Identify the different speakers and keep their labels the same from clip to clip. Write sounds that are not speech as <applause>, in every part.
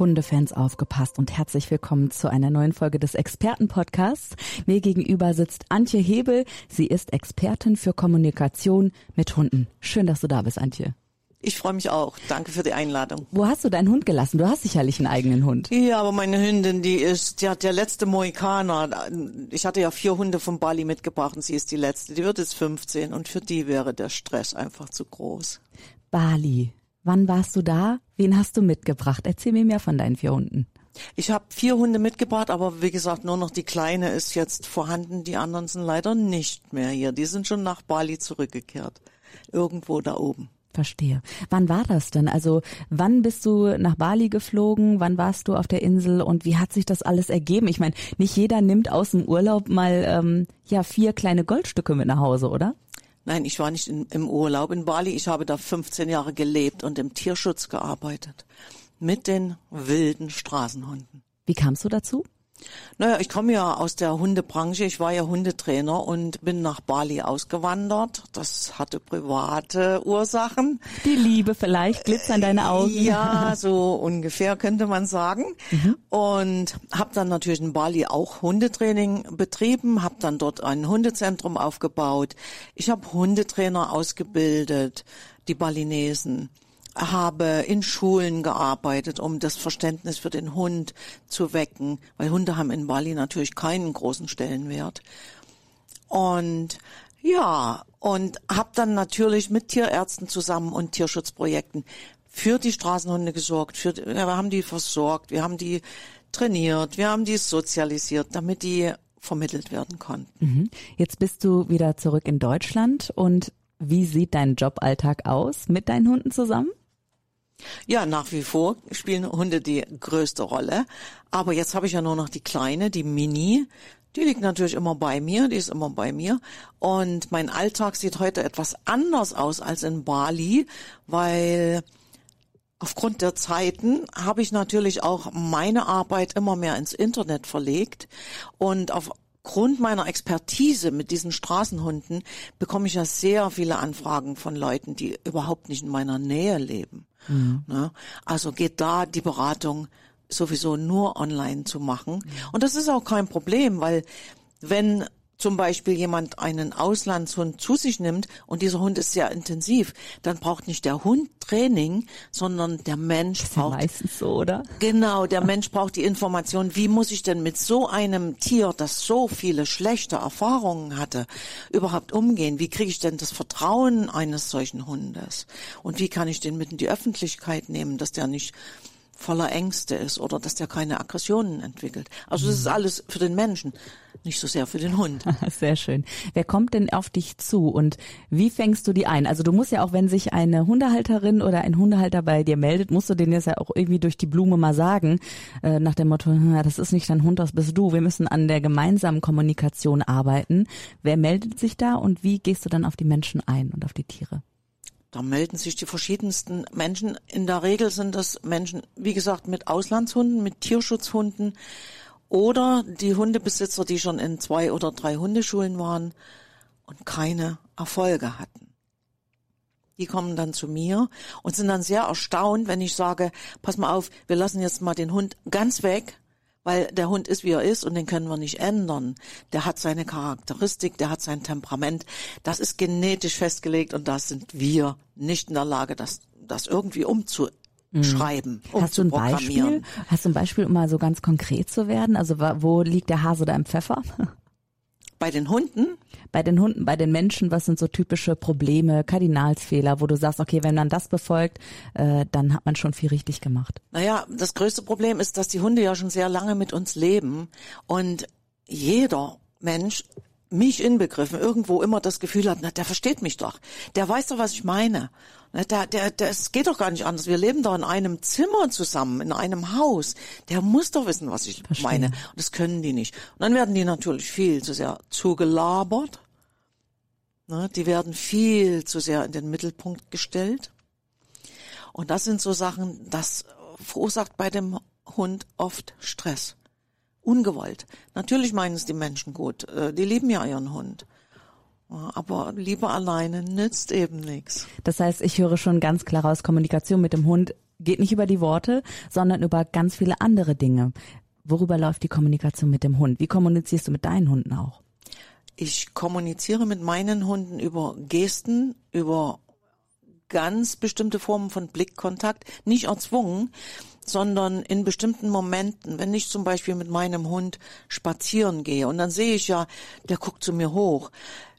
Speaker 1: Hundefans aufgepasst und herzlich willkommen zu einer neuen Folge des Expertenpodcasts. Mir gegenüber sitzt Antje Hebel. Sie ist Expertin für Kommunikation mit Hunden. Schön, dass du da bist, Antje.
Speaker 2: Ich freue mich auch. Danke für die Einladung.
Speaker 1: Wo hast du deinen Hund gelassen? Du hast sicherlich einen eigenen Hund.
Speaker 2: Ja, aber meine Hündin, die ist, die hat der letzte Mohikaner. Ich hatte ja vier Hunde von Bali mitgebracht und sie ist die letzte. Die wird jetzt 15 und für die wäre der Stress einfach zu groß.
Speaker 1: Bali. Wann warst du da? Wen hast du mitgebracht? Erzähl mir mehr von deinen vier Hunden.
Speaker 2: Ich habe vier Hunde mitgebracht, aber wie gesagt, nur noch die kleine ist jetzt vorhanden. Die anderen sind leider nicht mehr hier. Die sind schon nach Bali zurückgekehrt. Irgendwo da oben.
Speaker 1: Verstehe. Wann war das denn? Also wann bist du nach Bali geflogen? Wann warst du auf der Insel und wie hat sich das alles ergeben? Ich meine, nicht jeder nimmt aus dem Urlaub mal ähm, ja vier kleine Goldstücke mit nach Hause, oder?
Speaker 2: Nein, ich war nicht in, im Urlaub in Bali. Ich habe da 15 Jahre gelebt und im Tierschutz gearbeitet. Mit den wilden Straßenhunden.
Speaker 1: Wie kamst du dazu?
Speaker 2: Naja, ich komme ja aus der Hundebranche. Ich war ja Hundetrainer und bin nach Bali ausgewandert. Das hatte private Ursachen.
Speaker 1: Die Liebe vielleicht, Glitzer in deine Augen.
Speaker 2: Ja, <laughs> so ungefähr könnte man sagen. Mhm. Und habe dann natürlich in Bali auch Hundetraining betrieben, habe dann dort ein Hundezentrum aufgebaut. Ich habe Hundetrainer ausgebildet, die Balinesen habe in Schulen gearbeitet, um das Verständnis für den Hund zu wecken, weil Hunde haben in Bali natürlich keinen großen Stellenwert. Und ja, und habe dann natürlich mit Tierärzten zusammen und Tierschutzprojekten für die Straßenhunde gesorgt. Für, wir haben die versorgt, wir haben die trainiert, wir haben die sozialisiert, damit die vermittelt werden konnten.
Speaker 1: Mhm. Jetzt bist du wieder zurück in Deutschland und wie sieht dein Joballtag aus mit deinen Hunden zusammen?
Speaker 2: Ja, nach wie vor spielen Hunde die größte Rolle. Aber jetzt habe ich ja nur noch die kleine, die Mini. Die liegt natürlich immer bei mir, die ist immer bei mir. Und mein Alltag sieht heute etwas anders aus als in Bali, weil aufgrund der Zeiten habe ich natürlich auch meine Arbeit immer mehr ins Internet verlegt. Und aufgrund meiner Expertise mit diesen Straßenhunden bekomme ich ja sehr viele Anfragen von Leuten, die überhaupt nicht in meiner Nähe leben. Mhm. Ne? Also geht da die Beratung sowieso nur online zu machen. Mhm. Und das ist auch kein Problem, weil wenn zum Beispiel jemand einen Auslandshund zu sich nimmt und dieser Hund ist sehr intensiv, dann braucht nicht der Hund Training, sondern der Mensch
Speaker 1: das
Speaker 2: braucht.
Speaker 1: meistens so, oder?
Speaker 2: Genau, der Mensch braucht die Information, wie muss ich denn mit so einem Tier, das so viele schlechte Erfahrungen hatte, überhaupt umgehen? Wie kriege ich denn das Vertrauen eines solchen Hundes? Und wie kann ich den mit in die Öffentlichkeit nehmen, dass der nicht voller Ängste ist oder dass der keine Aggressionen entwickelt. Also das ist mhm. alles für den Menschen, nicht so sehr für den Hund. <laughs>
Speaker 1: Sehr schön. Wer kommt denn auf dich zu und wie fängst du die ein? Also du musst ja auch, wenn sich eine Hundehalterin oder ein Hundehalter bei dir meldet, musst du denen jetzt ja auch irgendwie durch die Blume mal sagen, äh, nach dem Motto, das ist nicht dein Hund, das bist du. Wir müssen an der gemeinsamen Kommunikation arbeiten. Wer meldet sich da und wie gehst du dann auf die Menschen ein und auf die Tiere?
Speaker 2: Da melden sich die verschiedensten Menschen. In der Regel sind das Menschen, wie gesagt, mit Auslandshunden, mit Tierschutzhunden oder die Hundebesitzer, die schon in zwei oder drei Hundeschulen waren und keine Erfolge hatten. Die kommen dann zu mir und sind dann sehr erstaunt, wenn ich sage, pass mal auf, wir lassen jetzt mal den Hund ganz weg weil der Hund ist, wie er ist und den können wir nicht ändern. Der hat seine Charakteristik, der hat sein Temperament. Das ist genetisch festgelegt und da sind wir nicht in der Lage, das, das irgendwie umzuschreiben.
Speaker 1: Mhm. Hast du ein Beispiel? Hast du ein Beispiel, um mal so ganz konkret zu werden? Also wo liegt der Hase da im Pfeffer?
Speaker 2: Bei den Hunden?
Speaker 1: Bei den Hunden, bei den Menschen, was sind so typische Probleme, Kardinalsfehler, wo du sagst, okay, wenn man das befolgt, äh, dann hat man schon viel richtig gemacht.
Speaker 2: Naja, das größte Problem ist, dass die Hunde ja schon sehr lange mit uns leben und jeder Mensch mich inbegriffen, irgendwo immer das Gefühl hat, na, der versteht mich doch. Der weiß doch, was ich meine. Na, der, der, der, es geht doch gar nicht anders. Wir leben doch in einem Zimmer zusammen, in einem Haus. Der muss doch wissen, was ich Verstehen. meine. Und das können die nicht. Und dann werden die natürlich viel zu sehr zugelabert. Ne, die werden viel zu sehr in den Mittelpunkt gestellt. Und das sind so Sachen, das verursacht bei dem Hund oft Stress. Ungewollt. Natürlich meinen es die Menschen gut. Äh, die lieben ja ihren Hund. Aber Liebe alleine nützt eben nichts.
Speaker 1: Das heißt, ich höre schon ganz klar aus, Kommunikation mit dem Hund geht nicht über die Worte, sondern über ganz viele andere Dinge. Worüber läuft die Kommunikation mit dem Hund? Wie kommunizierst du mit deinen Hunden auch?
Speaker 2: Ich kommuniziere mit meinen Hunden über Gesten, über ganz bestimmte Formen von Blickkontakt, nicht erzwungen, sondern in bestimmten Momenten, wenn ich zum Beispiel mit meinem Hund spazieren gehe und dann sehe ich ja, der guckt zu mir hoch.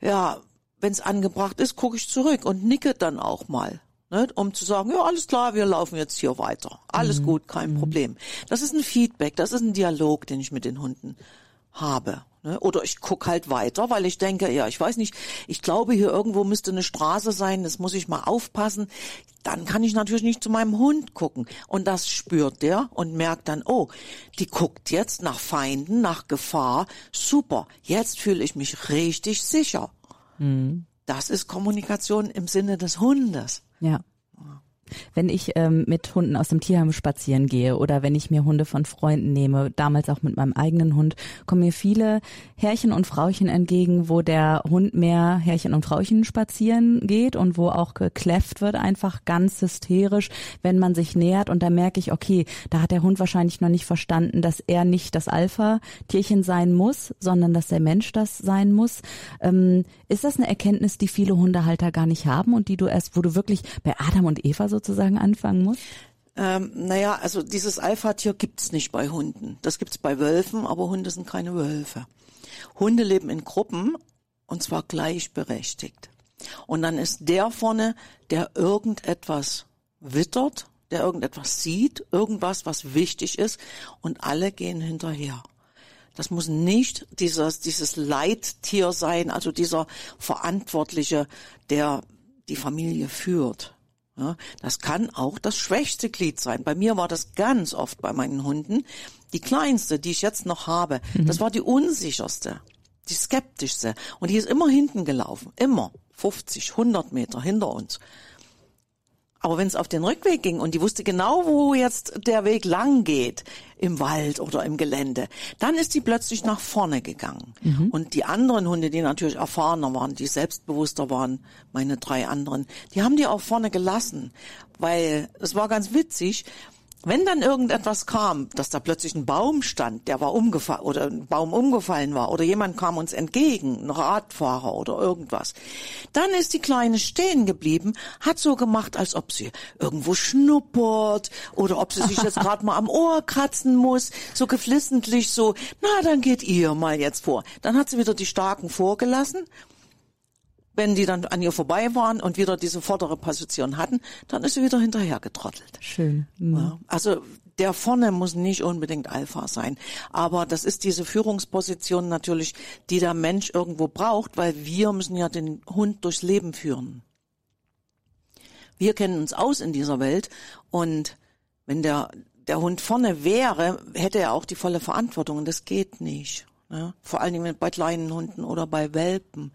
Speaker 2: Ja, wenn es angebracht ist, gucke ich zurück und nicke dann auch mal. Ne, um zu sagen, ja, alles klar, wir laufen jetzt hier weiter. Alles mhm. gut, kein mhm. Problem. Das ist ein Feedback, das ist ein Dialog, den ich mit den Hunden habe. Ne? Oder ich guck halt weiter, weil ich denke, ja, ich weiß nicht, ich glaube, hier irgendwo müsste eine Straße sein, das muss ich mal aufpassen. Dann kann ich natürlich nicht zu meinem Hund gucken. Und das spürt der und merkt dann, oh, die guckt jetzt nach Feinden, nach Gefahr. Super, jetzt fühle ich mich richtig sicher. Mhm. Das ist Kommunikation im Sinne des Hundes.
Speaker 1: Ja. Wenn ich ähm, mit Hunden aus dem Tierheim spazieren gehe oder wenn ich mir Hunde von Freunden nehme, damals auch mit meinem eigenen Hund, kommen mir viele Herrchen und Frauchen entgegen, wo der Hund mehr Herrchen und Frauchen spazieren geht und wo auch gekläfft wird, einfach ganz hysterisch, wenn man sich nähert. Und da merke ich, okay, da hat der Hund wahrscheinlich noch nicht verstanden, dass er nicht das Alpha-Tierchen sein muss, sondern dass der Mensch das sein muss. Ähm, ist das eine Erkenntnis, die viele Hundehalter gar nicht haben und die du erst, wo du wirklich bei Adam und Eva so sozusagen anfangen muss?
Speaker 2: Ähm, naja, also dieses Alpha-Tier gibt's nicht bei Hunden. Das gibt's bei Wölfen, aber Hunde sind keine Wölfe. Hunde leben in Gruppen und zwar gleichberechtigt. Und dann ist der vorne, der irgendetwas wittert, der irgendetwas sieht, irgendwas, was wichtig ist und alle gehen hinterher. Das muss nicht dieses, dieses Leittier sein, also dieser Verantwortliche, der die Familie führt. Ja, das kann auch das schwächste Glied sein. Bei mir war das ganz oft bei meinen Hunden. Die kleinste, die ich jetzt noch habe, mhm. das war die unsicherste, die skeptischste. Und die ist immer hinten gelaufen. Immer. 50, 100 Meter hinter uns. Aber wenn es auf den Rückweg ging und die wusste genau, wo jetzt der Weg lang geht, im Wald oder im Gelände, dann ist die plötzlich nach vorne gegangen. Mhm. Und die anderen Hunde, die natürlich erfahrener waren, die selbstbewusster waren, meine drei anderen, die haben die auch vorne gelassen, weil es war ganz witzig. Wenn dann irgendetwas kam, dass da plötzlich ein Baum stand, der war umgefallen oder ein Baum umgefallen war oder jemand kam uns entgegen, ein Radfahrer oder irgendwas, dann ist die Kleine stehen geblieben, hat so gemacht, als ob sie irgendwo schnuppert oder ob sie sich jetzt <laughs> gerade mal am Ohr kratzen muss, so geflissentlich so, na, dann geht ihr mal jetzt vor. Dann hat sie wieder die Starken vorgelassen wenn die dann an ihr vorbei waren und wieder diese vordere Position hatten, dann ist sie wieder hinterher getrottelt.
Speaker 1: Schön.
Speaker 2: Mhm. Ja, also der vorne muss nicht unbedingt Alpha sein, aber das ist diese Führungsposition natürlich, die der Mensch irgendwo braucht, weil wir müssen ja den Hund durchs Leben führen. Wir kennen uns aus in dieser Welt und wenn der der Hund vorne wäre, hätte er auch die volle Verantwortung und das geht nicht. Ja, vor allen Dingen bei kleinen Hunden oder bei Welpen.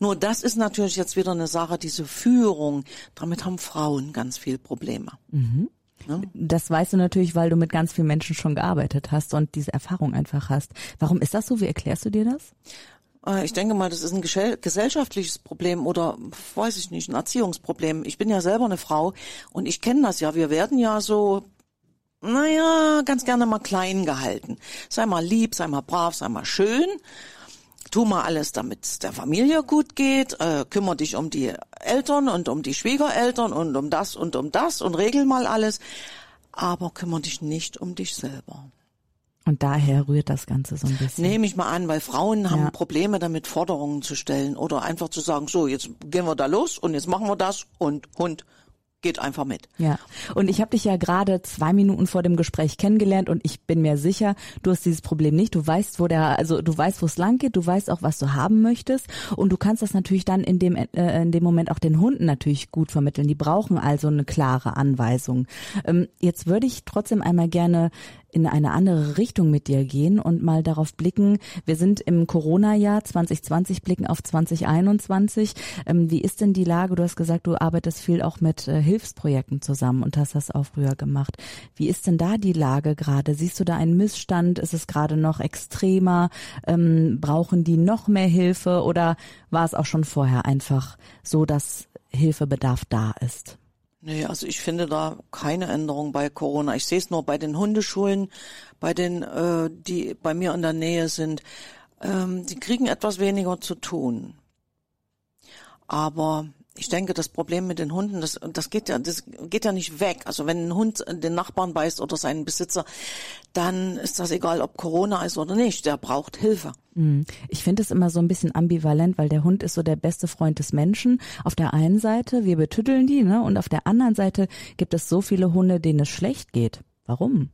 Speaker 2: Nur das ist natürlich jetzt wieder eine Sache, diese Führung. Damit haben Frauen ganz viel Probleme.
Speaker 1: Mhm. Ja? Das weißt du natürlich, weil du mit ganz vielen Menschen schon gearbeitet hast und diese Erfahrung einfach hast. Warum ist das so? Wie erklärst du dir das?
Speaker 2: Äh, ich denke mal, das ist ein gesellschaftliches Problem oder weiß ich nicht, ein Erziehungsproblem. Ich bin ja selber eine Frau und ich kenne das ja. Wir werden ja so naja, ganz gerne mal klein gehalten. Sei mal lieb, sei mal brav, sei mal schön. Tu mal alles, damit es der Familie gut geht. Äh, kümmere dich um die Eltern und um die Schwiegereltern und um das und um das und regel mal alles. Aber kümmere dich nicht um dich selber.
Speaker 1: Und daher rührt das Ganze so ein bisschen.
Speaker 2: Nehme ich mal an, weil Frauen haben ja. Probleme damit, Forderungen zu stellen oder einfach zu sagen, so, jetzt gehen wir da los und jetzt machen wir das und Hund geht einfach mit.
Speaker 1: Ja. Und ich habe dich ja gerade zwei Minuten vor dem Gespräch kennengelernt und ich bin mir sicher, du hast dieses Problem nicht. Du weißt, wo der, also du weißt, wo es lang geht, du weißt auch, was du haben möchtest und du kannst das natürlich dann in dem äh, in dem Moment auch den Hunden natürlich gut vermitteln. Die brauchen also eine klare Anweisung. Ähm, jetzt würde ich trotzdem einmal gerne in eine andere Richtung mit dir gehen und mal darauf blicken. Wir sind im Corona-Jahr 2020, blicken auf 2021. Ähm, wie ist denn die Lage? Du hast gesagt, du arbeitest viel auch mit äh, Hilfsprojekten zusammen und hast das auch früher gemacht. Wie ist denn da die Lage gerade? Siehst du da einen Missstand? Ist es gerade noch extremer? Ähm, brauchen die noch mehr Hilfe oder war es auch schon vorher einfach so, dass Hilfebedarf da ist?
Speaker 2: Nee, also ich finde da keine Änderung bei Corona. Ich sehe es nur bei den Hundeschulen, bei den, äh, die bei mir in der Nähe sind. Ähm, die kriegen etwas weniger zu tun. Aber ich denke, das Problem mit den Hunden, das, das geht ja, das geht ja nicht weg. Also wenn ein Hund den Nachbarn beißt oder seinen Besitzer, dann ist das egal, ob Corona ist oder nicht. Der braucht Hilfe.
Speaker 1: Hm. Ich finde es immer so ein bisschen ambivalent, weil der Hund ist so der beste Freund des Menschen. Auf der einen Seite, wir betütteln die, ne? Und auf der anderen Seite gibt es so viele Hunde, denen es schlecht geht. Warum?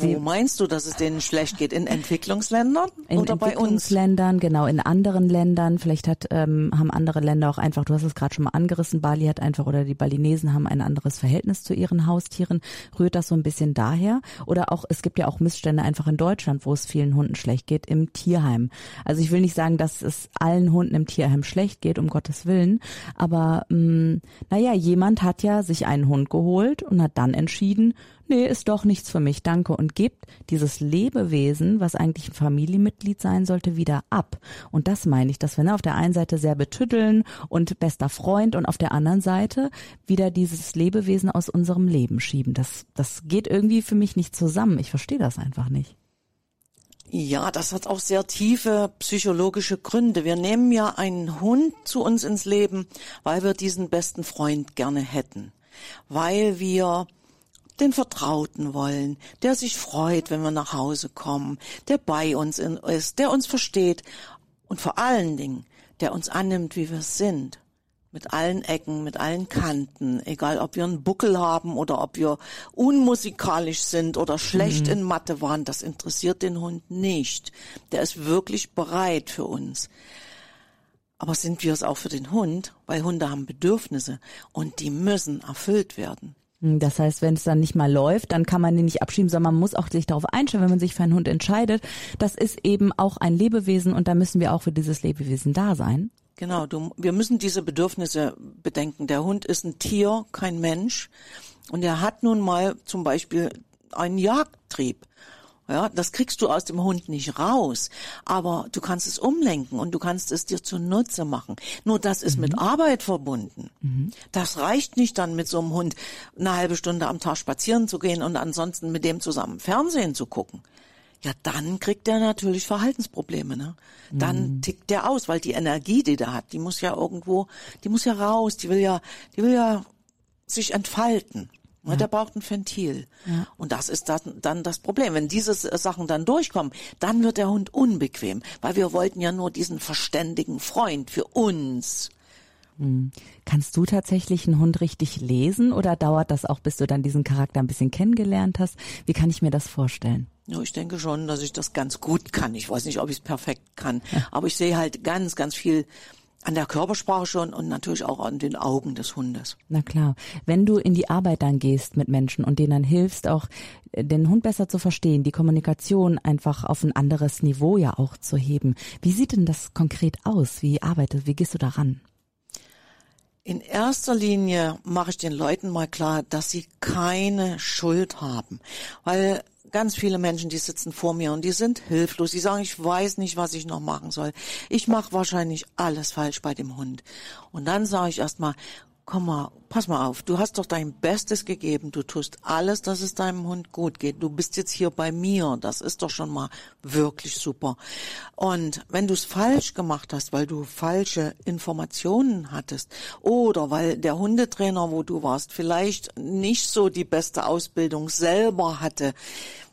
Speaker 2: Wo meinst du, dass es denen schlecht geht? In Entwicklungsländern
Speaker 1: in
Speaker 2: oder bei uns?
Speaker 1: Entwicklungsländern, genau, in anderen Ländern. Vielleicht hat, ähm, haben andere Länder auch einfach, du hast es gerade schon mal angerissen, Bali hat einfach oder die Balinesen haben ein anderes Verhältnis zu ihren Haustieren. Rührt das so ein bisschen daher? Oder auch, es gibt ja auch Missstände einfach in Deutschland, wo es vielen Hunden schlecht geht, im Tierheim. Also ich will nicht sagen, dass es allen Hunden im Tierheim schlecht geht, um Gottes Willen. Aber mh, naja, jemand hat ja sich einen Hund geholt und hat dann entschieden, nee, ist doch nichts für mich, danke, und gibt dieses Lebewesen, was eigentlich ein Familienmitglied sein sollte, wieder ab. Und das meine ich, dass wir ne, auf der einen Seite sehr betütteln und bester Freund und auf der anderen Seite wieder dieses Lebewesen aus unserem Leben schieben. Das, das geht irgendwie für mich nicht zusammen. Ich verstehe das einfach nicht.
Speaker 2: Ja, das hat auch sehr tiefe psychologische Gründe. Wir nehmen ja einen Hund zu uns ins Leben, weil wir diesen besten Freund gerne hätten, weil wir den Vertrauten wollen, der sich freut, wenn wir nach Hause kommen, der bei uns ist, der uns versteht und vor allen Dingen, der uns annimmt, wie wir sind. Mit allen Ecken, mit allen Kanten, egal ob wir einen Buckel haben oder ob wir unmusikalisch sind oder schlecht mhm. in Mathe waren, das interessiert den Hund nicht. Der ist wirklich bereit für uns. Aber sind wir es auch für den Hund? Weil Hunde haben Bedürfnisse und die müssen erfüllt werden.
Speaker 1: Hm, das heißt, wenn es dann nicht mal läuft, dann kann man den nicht abschieben, sondern man muss auch sich darauf einstellen, wenn man sich für einen Hund entscheidet. Das ist eben auch ein Lebewesen und da müssen wir auch für dieses Lebewesen da sein.
Speaker 2: Genau, du, wir müssen diese Bedürfnisse bedenken. Der Hund ist ein Tier, kein Mensch. Und er hat nun mal zum Beispiel einen Jagdtrieb. Ja, das kriegst du aus dem Hund nicht raus. Aber du kannst es umlenken und du kannst es dir zunutze machen. Nur das ist mhm. mit Arbeit verbunden. Mhm. Das reicht nicht dann mit so einem Hund eine halbe Stunde am Tag spazieren zu gehen und ansonsten mit dem zusammen Fernsehen zu gucken. Ja, dann kriegt der natürlich Verhaltensprobleme, ne? Dann mhm. tickt der aus, weil die Energie, die der hat, die muss ja irgendwo, die muss ja raus, die will ja, die will ja sich entfalten. Ja. Der braucht ein Ventil. Ja. Und das ist dann, das Problem. Wenn diese Sachen dann durchkommen, dann wird der Hund unbequem, weil wir wollten ja nur diesen verständigen Freund für uns.
Speaker 1: Hm. Kannst du tatsächlich einen Hund richtig lesen oder dauert das auch, bis du dann diesen Charakter ein bisschen kennengelernt hast? Wie kann ich mir das vorstellen?
Speaker 2: Ja, ich denke schon, dass ich das ganz gut kann. Ich weiß nicht, ob ich es perfekt kann, ja. aber ich sehe halt ganz, ganz viel an der Körpersprache schon und natürlich auch an den Augen des Hundes.
Speaker 1: Na klar. Wenn du in die Arbeit dann gehst mit Menschen und denen dann hilfst, auch äh, den Hund besser zu verstehen, die Kommunikation einfach auf ein anderes Niveau ja auch zu heben. Wie sieht denn das konkret aus? Wie arbeitest, wie gehst du daran?
Speaker 2: In erster Linie mache ich den Leuten mal klar, dass sie keine Schuld haben, weil ganz viele Menschen, die sitzen vor mir und die sind hilflos. Die sagen, ich weiß nicht, was ich noch machen soll. Ich mache wahrscheinlich alles falsch bei dem Hund. Und dann sage ich erstmal, komm mal, pass mal auf, du hast doch dein Bestes gegeben, du tust alles, dass es deinem Hund gut geht. Du bist jetzt hier bei mir, das ist doch schon mal wirklich super. Und wenn du es falsch gemacht hast, weil du falsche Informationen hattest oder weil der Hundetrainer, wo du warst, vielleicht nicht so die beste Ausbildung selber hatte,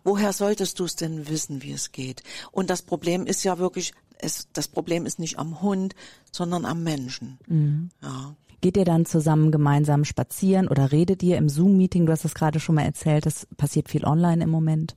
Speaker 2: woher solltest du es denn wissen, wie es geht? Und das Problem ist ja wirklich, es, das Problem ist nicht am Hund, sondern am Menschen. Mhm.
Speaker 1: Ja. Geht ihr dann zusammen gemeinsam spazieren oder redet ihr im Zoom-Meeting? Du hast es gerade schon mal erzählt, das passiert viel online im Moment.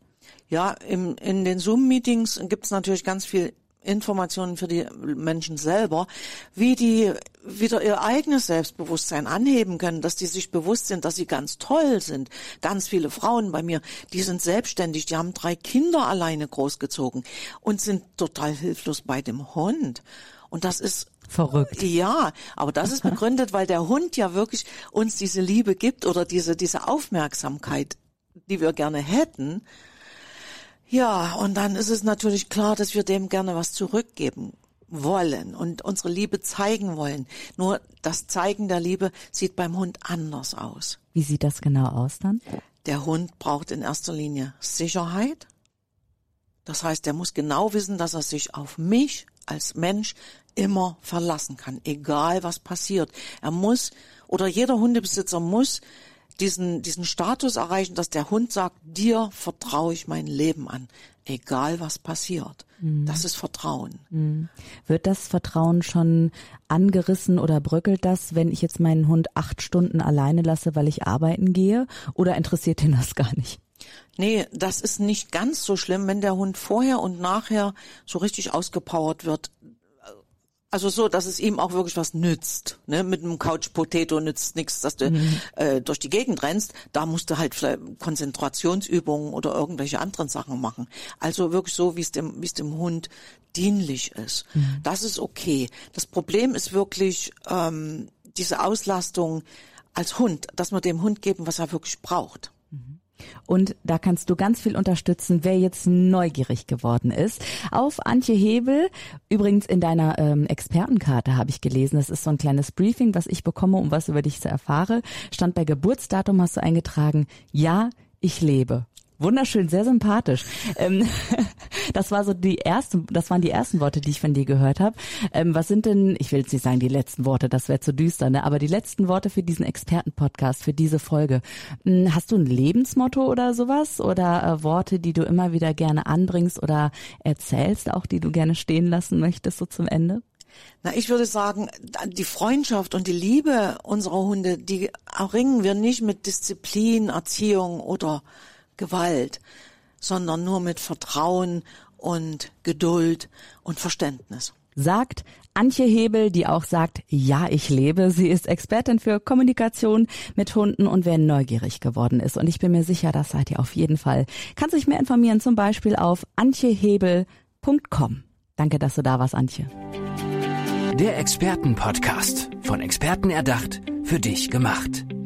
Speaker 2: Ja, im, in den Zoom-Meetings gibt's natürlich ganz viel Informationen für die Menschen selber, wie die wieder ihr eigenes Selbstbewusstsein anheben können, dass die sich bewusst sind, dass sie ganz toll sind. Ganz viele Frauen bei mir, die sind selbstständig, die haben drei Kinder alleine großgezogen und sind total hilflos bei dem Hund. Und das ist
Speaker 1: Verrückt.
Speaker 2: Ja, aber das ist begründet, weil der Hund ja wirklich uns diese Liebe gibt oder diese, diese Aufmerksamkeit, die wir gerne hätten. Ja, und dann ist es natürlich klar, dass wir dem gerne was zurückgeben wollen und unsere Liebe zeigen wollen. Nur das Zeigen der Liebe sieht beim Hund anders aus.
Speaker 1: Wie sieht das genau aus dann?
Speaker 2: Der Hund braucht in erster Linie Sicherheit. Das heißt, er muss genau wissen, dass er sich auf mich als Mensch immer verlassen kann, egal was passiert. Er muss oder jeder Hundebesitzer muss diesen, diesen Status erreichen, dass der Hund sagt, dir vertraue ich mein Leben an, egal was passiert. Mhm. Das ist Vertrauen.
Speaker 1: Mhm. Wird das Vertrauen schon angerissen oder bröckelt das, wenn ich jetzt meinen Hund acht Stunden alleine lasse, weil ich arbeiten gehe? Oder interessiert ihn das gar nicht?
Speaker 2: Nee, das ist nicht ganz so schlimm, wenn der Hund vorher und nachher so richtig ausgepowert wird. Also so, dass es ihm auch wirklich was nützt. Ne? Mit einem Couch Potato nützt nichts, dass du mhm. äh, durch die Gegend rennst. Da musst du halt Konzentrationsübungen oder irgendwelche anderen Sachen machen. Also wirklich so, wie es dem, wie es dem Hund dienlich ist. Mhm. Das ist okay. Das Problem ist wirklich ähm, diese Auslastung als Hund, dass wir dem Hund geben, was er wirklich braucht.
Speaker 1: Und da kannst du ganz viel unterstützen, wer jetzt neugierig geworden ist. Auf Antje Hebel, übrigens in deiner ähm, Expertenkarte habe ich gelesen, das ist so ein kleines Briefing, was ich bekomme, um was über dich zu erfahre. Stand bei Geburtsdatum, hast du eingetragen, ja, ich lebe. Wunderschön, sehr sympathisch. Ähm, <laughs> das war so die ersten, das waren die ersten Worte, die ich von dir gehört habe. Ähm, was sind denn, ich will jetzt nicht sagen die letzten Worte, das wäre zu düster, ne? Aber die letzten Worte für diesen Expertenpodcast, für diese Folge. Hm, hast du ein Lebensmotto oder sowas? Oder äh, Worte, die du immer wieder gerne anbringst oder erzählst, auch die du gerne stehen lassen möchtest, so zum Ende?
Speaker 2: Na, ich würde sagen, die Freundschaft und die Liebe unserer Hunde, die erringen wir nicht mit Disziplin, Erziehung oder Gewalt, sondern nur mit Vertrauen und Geduld und Verständnis.
Speaker 1: Sagt Antje Hebel, die auch sagt, ja, ich lebe. Sie ist Expertin für Kommunikation mit Hunden und wer neugierig geworden ist. Und ich bin mir sicher, das seid ihr auf jeden Fall. Kann sich mehr informieren, zum Beispiel auf antjehebel.com. Danke, dass du da warst, Antje.
Speaker 3: Der Expertenpodcast. Von Experten erdacht, für dich gemacht.